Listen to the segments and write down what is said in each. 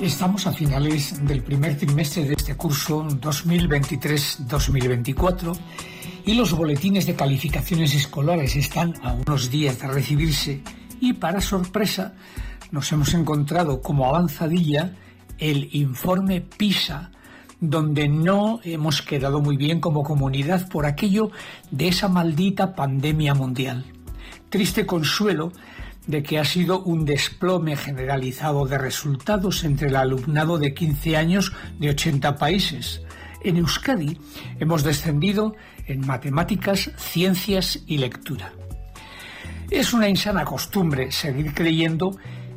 Estamos a finales del primer trimestre de este curso 2023-2024 y los boletines de calificaciones escolares están a unos días de recibirse y para sorpresa nos hemos encontrado como avanzadilla el informe PISA donde no hemos quedado muy bien como comunidad por aquello de esa maldita pandemia mundial. Triste consuelo de que ha sido un desplome generalizado de resultados entre el alumnado de 15 años de 80 países. En Euskadi hemos descendido en matemáticas, ciencias y lectura. Es una insana costumbre seguir creyendo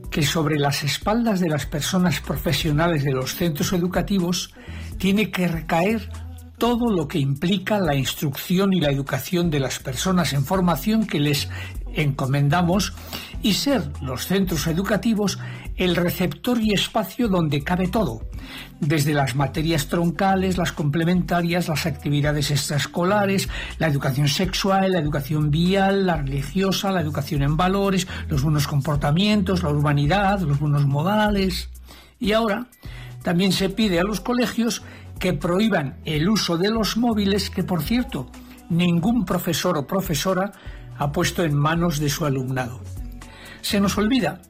que sobre las espaldas de las personas profesionales de los centros educativos tiene que recaer todo lo que implica la instrucción y la educación de las personas en formación que les encomendamos y ser los centros educativos el receptor y espacio donde cabe todo, desde las materias troncales, las complementarias, las actividades extraescolares, la educación sexual, la educación vial, la religiosa, la educación en valores, los buenos comportamientos, la urbanidad, los buenos modales. Y ahora también se pide a los colegios que prohíban el uso de los móviles, que por cierto, ningún profesor o profesora ha puesto en manos de su alumnado. Se nos olvida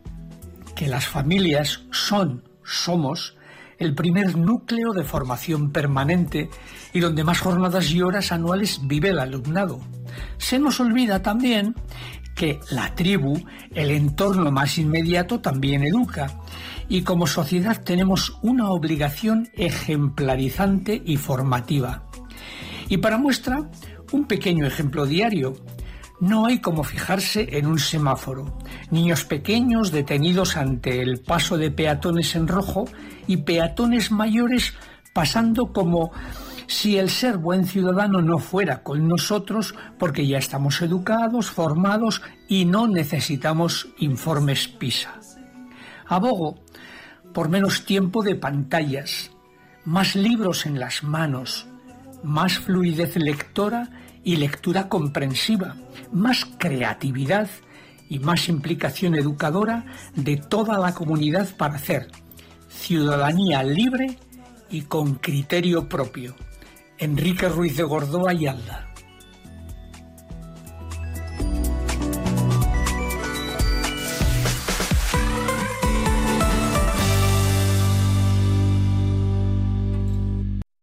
que las familias son, somos, el primer núcleo de formación permanente y donde más jornadas y horas anuales vive el alumnado. Se nos olvida también que la tribu, el entorno más inmediato, también educa. Y como sociedad tenemos una obligación ejemplarizante y formativa. Y para muestra, un pequeño ejemplo diario. No hay como fijarse en un semáforo. Niños pequeños detenidos ante el paso de peatones en rojo y peatones mayores pasando como si el ser buen ciudadano no fuera con nosotros porque ya estamos educados, formados y no necesitamos informes PISA. Abogo por menos tiempo de pantallas, más libros en las manos, más fluidez lectora y lectura comprensiva, más creatividad y más implicación educadora de toda la comunidad para hacer ciudadanía libre y con criterio propio. Enrique Ruiz de Gordoa y Alda.